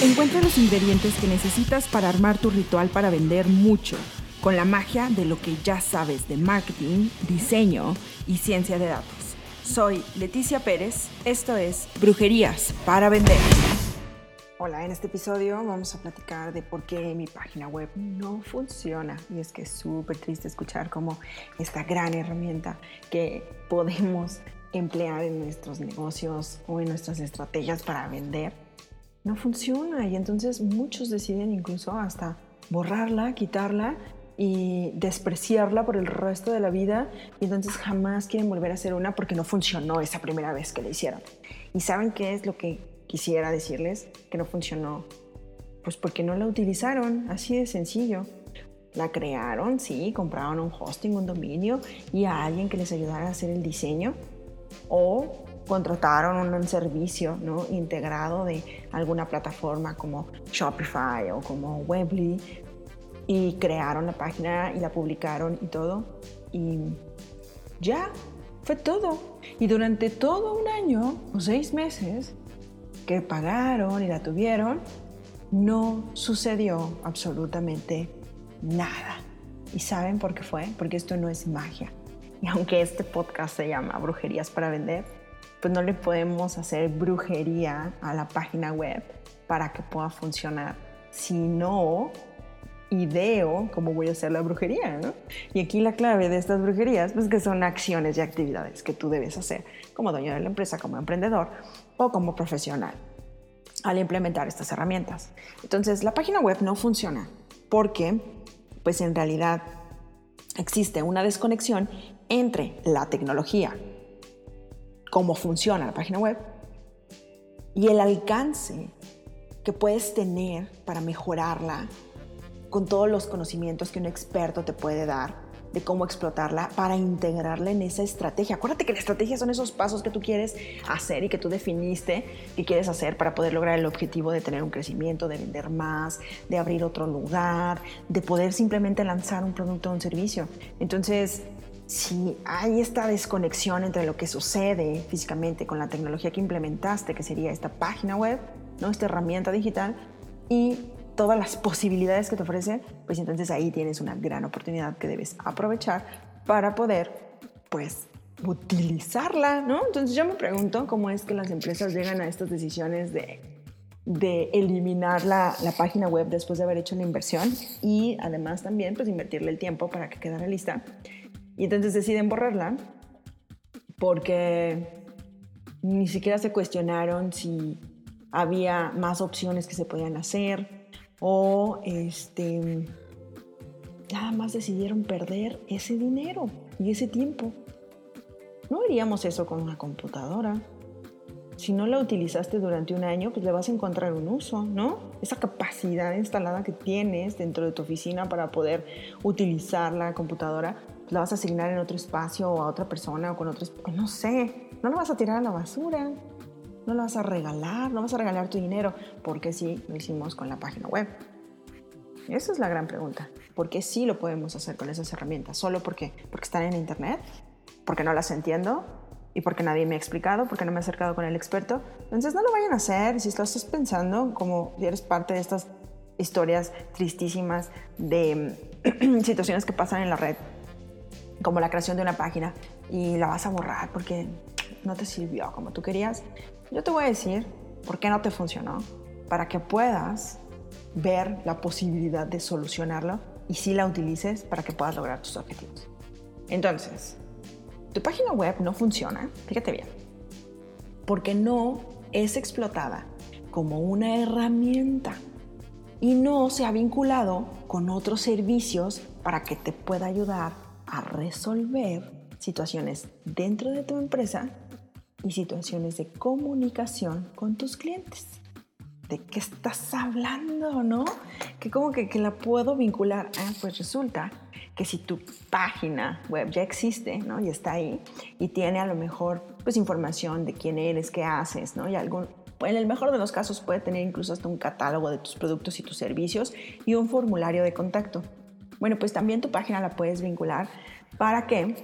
Encuentra los ingredientes que necesitas para armar tu ritual para vender mucho, con la magia de lo que ya sabes de marketing, diseño y ciencia de datos. Soy Leticia Pérez, esto es Brujerías para Vender. Hola, en este episodio vamos a platicar de por qué mi página web no funciona. Y es que es súper triste escuchar cómo esta gran herramienta que podemos emplear en nuestros negocios o en nuestras estrategias para vender no funciona. Y entonces muchos deciden incluso hasta borrarla, quitarla y despreciarla por el resto de la vida y entonces jamás quieren volver a hacer una porque no funcionó esa primera vez que la hicieron. ¿Y saben qué es lo que quisiera decirles que no funcionó. Pues porque no la utilizaron, así de sencillo. La crearon, sí, compraron un hosting, un dominio y a alguien que les ayudara a hacer el diseño. O contrataron un servicio ¿no? integrado de alguna plataforma como Shopify o como Webly y crearon la página y la publicaron y todo. Y ya, fue todo. Y durante todo un año o seis meses que pagaron y la tuvieron, no sucedió absolutamente nada. ¿Y saben por qué fue? Porque esto no es magia. Y aunque este podcast se llama Brujerías para Vender, pues no le podemos hacer brujería a la página web para que pueda funcionar. Si no, ideo cómo voy a hacer la brujería. Y aquí la clave de estas brujerías, pues que son acciones y actividades que tú debes hacer como dueño de la empresa, como emprendedor o como profesional al implementar estas herramientas. Entonces, la página web no funciona porque, pues en realidad, existe una desconexión entre la tecnología, cómo funciona la página web, y el alcance que puedes tener para mejorarla con todos los conocimientos que un experto te puede dar de cómo explotarla para integrarla en esa estrategia. Acuérdate que la estrategia son esos pasos que tú quieres hacer y que tú definiste que quieres hacer para poder lograr el objetivo de tener un crecimiento, de vender más, de abrir otro lugar, de poder simplemente lanzar un producto o un servicio. Entonces, si hay esta desconexión entre lo que sucede físicamente con la tecnología que implementaste, que sería esta página web, ¿no? esta herramienta digital, y todas las posibilidades que te ofrece, pues entonces ahí tienes una gran oportunidad que debes aprovechar para poder, pues, utilizarla, ¿no? Entonces yo me pregunto cómo es que las empresas llegan a estas decisiones de, de eliminar la, la, página web después de haber hecho una inversión y además también pues invertirle el tiempo para que quedara lista. Y entonces deciden borrarla porque ni siquiera se cuestionaron si había más opciones que se podían hacer, o este, nada más decidieron perder ese dinero y ese tiempo. No haríamos eso con una computadora. Si no la utilizaste durante un año, pues le vas a encontrar un uso, ¿no? Esa capacidad instalada que tienes dentro de tu oficina para poder utilizar la computadora, la vas a asignar en otro espacio o a otra persona o con otro, no sé, no la vas a tirar a la basura no lo vas a regalar, no vas a regalar tu dinero, porque sí lo hicimos con la página web. Esa es la gran pregunta. ¿Por qué sí lo podemos hacer con esas herramientas? ¿Solo porque, porque están en internet? ¿Porque no las entiendo? ¿Y porque nadie me ha explicado? ¿Porque no me he acercado con el experto? Entonces no lo vayan a hacer. Si lo estás pensando, como si eres parte de estas historias tristísimas de situaciones que pasan en la red, como la creación de una página, y la vas a borrar porque no te sirvió como tú querías, yo te voy a decir por qué no te funcionó, para que puedas ver la posibilidad de solucionarlo y si la utilices para que puedas lograr tus objetivos. Entonces, tu página web no funciona, fíjate bien, porque no es explotada como una herramienta y no se ha vinculado con otros servicios para que te pueda ayudar a resolver situaciones dentro de tu empresa y situaciones de comunicación con tus clientes. ¿De qué estás hablando, no? Que como que, que la puedo vincular. Ah, pues resulta que si tu página web ya existe, ¿no? Y está ahí y tiene a lo mejor pues información de quién eres, qué haces, ¿no? Y algún en el mejor de los casos puede tener incluso hasta un catálogo de tus productos y tus servicios y un formulario de contacto. Bueno, pues también tu página la puedes vincular para que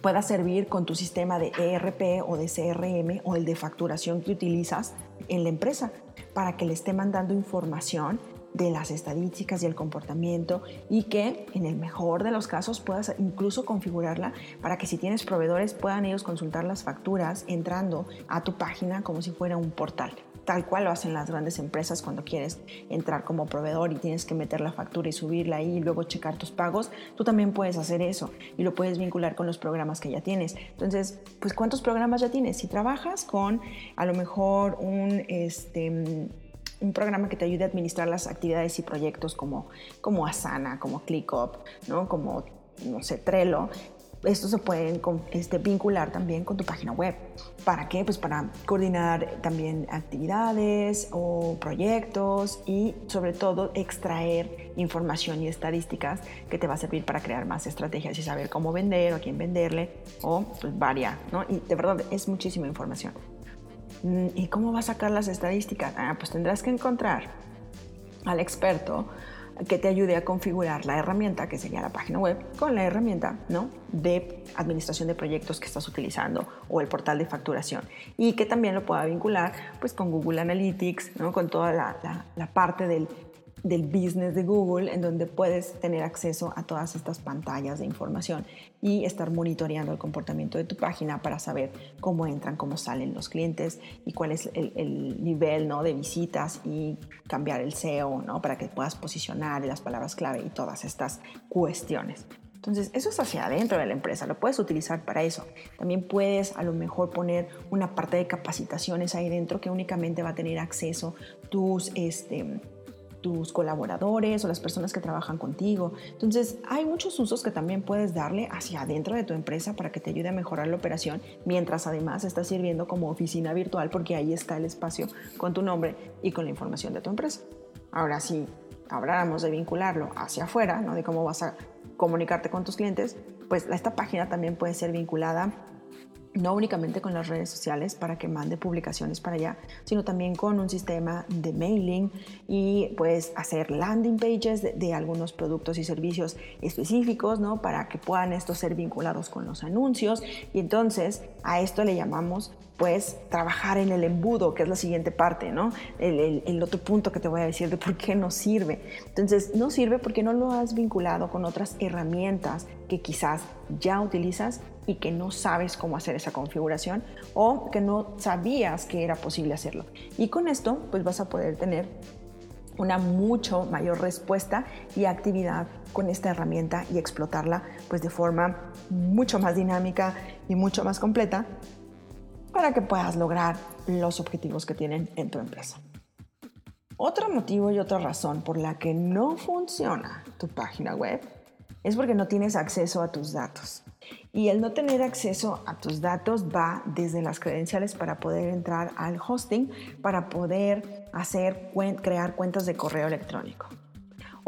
pueda servir con tu sistema de ERP o de CRM o el de facturación que utilizas en la empresa para que le esté mandando información de las estadísticas y el comportamiento y que en el mejor de los casos puedas incluso configurarla para que si tienes proveedores puedan ellos consultar las facturas entrando a tu página como si fuera un portal tal cual lo hacen las grandes empresas cuando quieres entrar como proveedor y tienes que meter la factura y subirla ahí y luego checar tus pagos, tú también puedes hacer eso y lo puedes vincular con los programas que ya tienes. Entonces, pues ¿cuántos programas ya tienes? Si trabajas con a lo mejor un este un programa que te ayude a administrar las actividades y proyectos como, como Asana, como ClickUp, ¿no? como, no sé, Trello. Estos se pueden este, vincular también con tu página web. ¿Para qué? Pues para coordinar también actividades o proyectos y sobre todo extraer información y estadísticas que te va a servir para crear más estrategias y saber cómo vender o a quién venderle o pues varia, ¿no? Y de verdad es muchísima información. Mm, ¿Y cómo va a sacar las estadísticas? Ah, pues tendrás que encontrar al experto que te ayude a configurar la herramienta, que sería la página web, con la herramienta ¿no? de administración de proyectos que estás utilizando o el portal de facturación. Y que también lo pueda vincular pues, con Google Analytics, ¿no? con toda la, la parte del del business de Google en donde puedes tener acceso a todas estas pantallas de información y estar monitoreando el comportamiento de tu página para saber cómo entran, cómo salen los clientes y cuál es el, nivel ¿no? de visitas y cambiar el SEO ¿no? para que puedas posicionar las palabras clave y todas estas cuestiones. Entonces, eso es hacia adentro de la empresa, lo puedes utilizar para eso. También puedes a lo mejor poner una parte de capacitaciones ahí dentro que únicamente va a tener acceso tus este, tus colaboradores o las personas que trabajan contigo. Entonces, hay muchos usos que también puedes darle hacia adentro de tu empresa para que te ayude a mejorar la operación, mientras además estás sirviendo como oficina virtual porque ahí está el espacio con tu nombre y con la información de tu empresa. Ahora, si habláramos de vincularlo hacia afuera, ¿no? de cómo vas a comunicarte con tus clientes, pues esta página también puede ser vinculada no únicamente con las redes sociales para que mande publicaciones para allá, sino también con un sistema de mailing y pues hacer landing pages de, algunos productos y servicios específicos, ¿no? Para que puedan estos ser vinculados con los anuncios y entonces a esto le llamamos pues trabajar en el embudo, que es la siguiente parte, ¿no? El, el, otro punto que te voy a decir de por qué no sirve. Entonces, no sirve porque no lo has vinculado con otras herramientas que quizás ya utilizas y que no sabes cómo hacer esa configuración o que no sabías que era posible hacerlo. Y con esto, pues vas a poder tener una mucho mayor respuesta y actividad con esta herramienta y explotarla pues de forma mucho más dinámica y mucho más completa para que puedas lograr los objetivos que tienen en tu empresa. Otro motivo y otra razón por la que no funciona tu página web es porque no tienes acceso a tus datos. Y el no tener acceso a tus datos va desde las credenciales para poder entrar al hosting, para poder hacer, crear cuentas de correo electrónico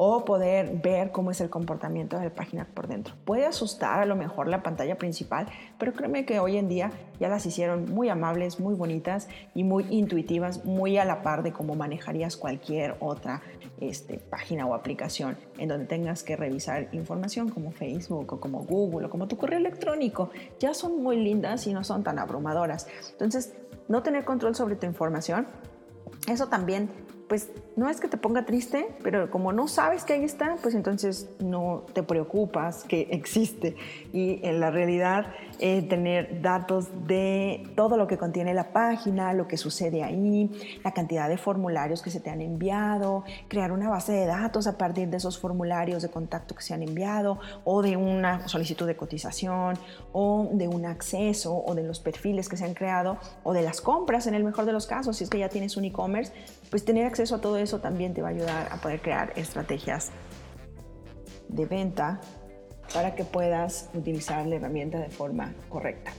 o poder ver cómo es el comportamiento de la página por dentro. Puede asustar a lo mejor la pantalla principal, pero créeme que hoy en día ya las hicieron muy amables, muy bonitas y muy intuitivas, muy a la par de cómo manejarías cualquier otra este, página o aplicación en donde tengas que revisar información como Facebook o como Google o como tu correo electrónico. Ya son muy lindas y no son tan abrumadoras. Entonces, no tener control sobre tu información, eso también pues no es que te ponga triste, pero como no sabes que ahí está, pues entonces no te preocupas que existe. Y en la realidad, eh, tener datos de todo lo que contiene la página, lo que sucede ahí, la cantidad de formularios que se te han enviado, crear una base de datos a partir de esos formularios de contacto que se han enviado, o de una solicitud de cotización, o de un acceso, o de los perfiles que se han creado, o de las compras en el mejor de los casos, si es que ya tienes un e-commerce, pues tener acceso a todo eso también te va a ayudar a poder crear estrategias de venta para que puedas utilizar la herramienta de forma correcta.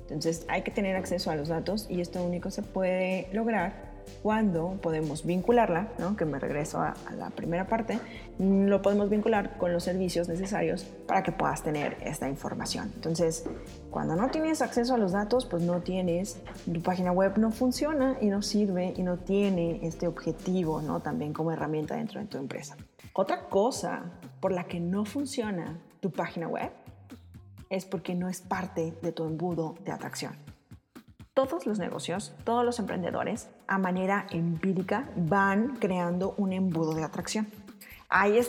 Entonces hay que tener acceso a los datos y esto único se puede lograr cuando podemos vincularla, ¿no? que me regreso a, la primera parte, lo podemos vincular con los servicios necesarios para que puedas tener esta información. Entonces, cuando no tienes acceso a los datos, pues no tienes, tu página web no funciona y no sirve y no tiene este objetivo ¿no? también como herramienta dentro de tu empresa. Otra cosa por la que no funciona tu página web es porque no es parte de tu embudo de atracción. Todos los negocios, todos los emprendedores a manera empírica van creando un embudo de atracción. Hay,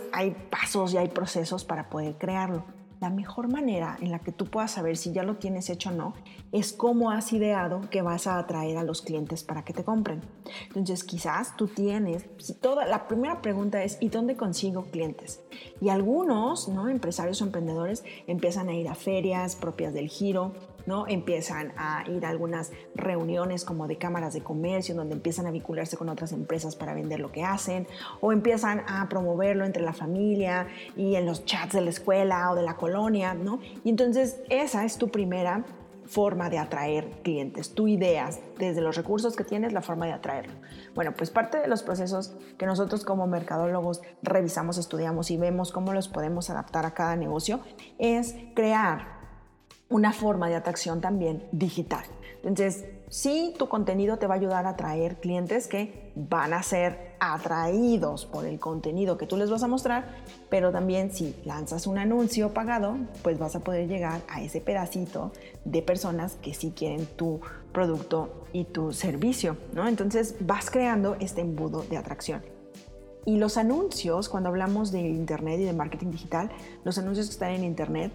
pasos y hay procesos para poder crearlo la mejor manera en la que tú puedas saber si ya lo tienes hecho o no es cómo has ideado que vas a atraer a los clientes para que te compren. Entonces, quizás tú tienes, si toda la primera pregunta es ¿y dónde consigo clientes? Y algunos, ¿no? empresarios o emprendedores empiezan a ir a ferias propias del giro, ¿no? Empiezan a ir a algunas reuniones como de cámaras de comercio donde empiezan a vincularse con otras empresas para vender lo que hacen o empiezan a promoverlo entre la familia y en los chats de la escuela o de la colonia, ¿no? Y entonces esa es tu primera forma de atraer clientes, tu ideas, desde los recursos que tienes, la forma de atraerlo. Bueno, pues parte de los procesos que nosotros como mercadólogos revisamos, estudiamos y vemos cómo los podemos adaptar a cada negocio es crear una forma de atracción también digital. Entonces, sí, tu contenido te va a ayudar a atraer clientes que van a ser atraídos por el contenido que tú les vas a mostrar, pero también si lanzas un anuncio pagado, pues vas a poder llegar a ese pedacito de personas que sí quieren tu producto y tu servicio, ¿no? Entonces vas creando este embudo de atracción. Y los anuncios, cuando hablamos de Internet y de marketing digital, los anuncios que están en Internet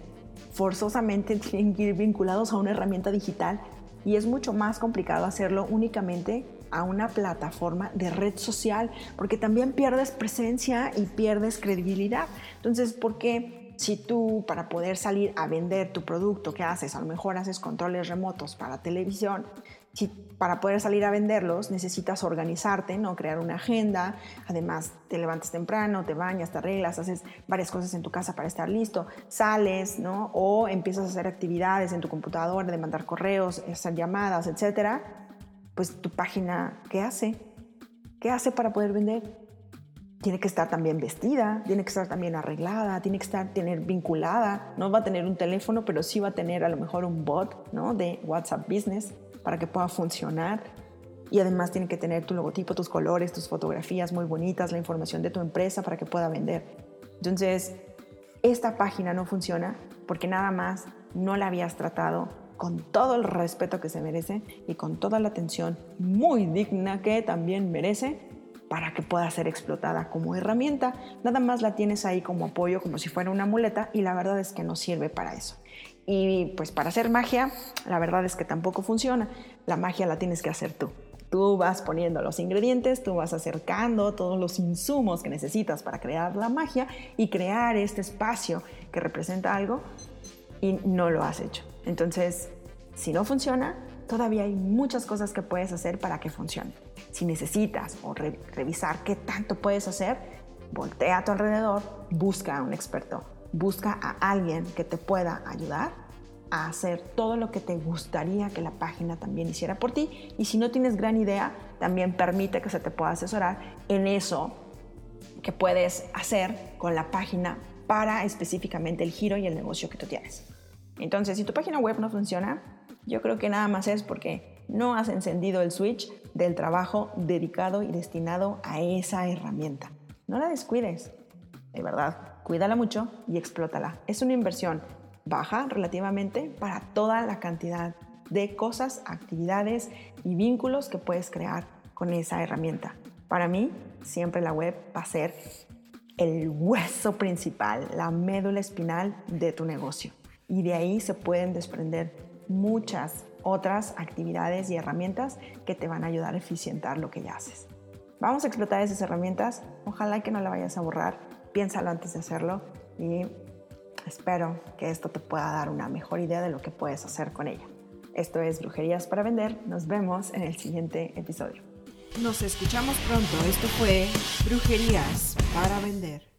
forzosamente tienen que ir vinculados a una herramienta digital y es mucho más complicado hacerlo únicamente a una plataforma de red social porque también pierdes presencia y pierdes credibilidad. Entonces, ¿por qué si tú para poder salir a vender tu producto que haces, a lo mejor haces controles remotos para televisión, si para poder salir a venderlos necesitas organizarte, ¿no? crear una agenda, además te levantas temprano, te bañas, te arreglas, haces varias cosas en tu casa para estar listo, sales ¿no? o empiezas a hacer actividades en tu computadora, de mandar correos, hacer llamadas, etcétera, pues tu página, ¿qué hace? ¿Qué hace para poder vender? Tiene que estar también vestida, tiene que estar también arreglada, tiene que estar tener vinculada, no va a tener un teléfono, pero sí va a tener a lo mejor un bot ¿no? de WhatsApp Business para que pueda funcionar. Y además tiene que tener tu logotipo, tus colores, tus fotografías muy bonitas, la información de tu empresa para que pueda vender. Entonces, esta página no funciona porque nada más no la habías tratado con todo el respeto que se merece y con toda la atención muy digna que también merece para que pueda ser explotada como herramienta. Nada más la tienes ahí como apoyo, como si fuera una muleta y la verdad es que no sirve para eso. Y pues para hacer magia, la verdad es que tampoco funciona. La magia la tienes que hacer tú. Tú vas poniendo los ingredientes, tú vas acercando todos los insumos que necesitas para crear la magia y crear este espacio que representa algo y no lo has hecho. Entonces, si no funciona, todavía hay muchas cosas que puedes hacer para que funcione. Si necesitas o revisar qué tanto puedes hacer, voltea a tu alrededor, busca a un experto busca a alguien que te pueda ayudar a hacer todo lo que te gustaría que la página también hiciera por ti. Y si no tienes gran idea, también permite que se te pueda asesorar en eso que puedes hacer con la página para específicamente el giro y el negocio que tú tienes. Entonces, si tu página web no funciona, yo creo que nada más es porque no has encendido el switch del trabajo dedicado y destinado a esa herramienta. No la descuides, de verdad cuídala mucho y explótala. Es una inversión baja relativamente para toda la cantidad de cosas, actividades y vínculos que puedes crear con esa herramienta. Para mí, siempre la web va a ser el hueso principal, la médula espinal de tu negocio. Y de ahí se pueden desprender muchas otras actividades y herramientas que te van a ayudar a eficientar lo que ya haces. Vamos a explotar esas herramientas. Ojalá que no la vayas a borrar piénsalo antes de hacerlo y espero que esto te pueda dar una mejor idea de lo que puedes hacer con ella. Esto es Brujerías para Vender. Nos vemos en el siguiente episodio. Nos escuchamos pronto. Esto fue Brujerías para Vender.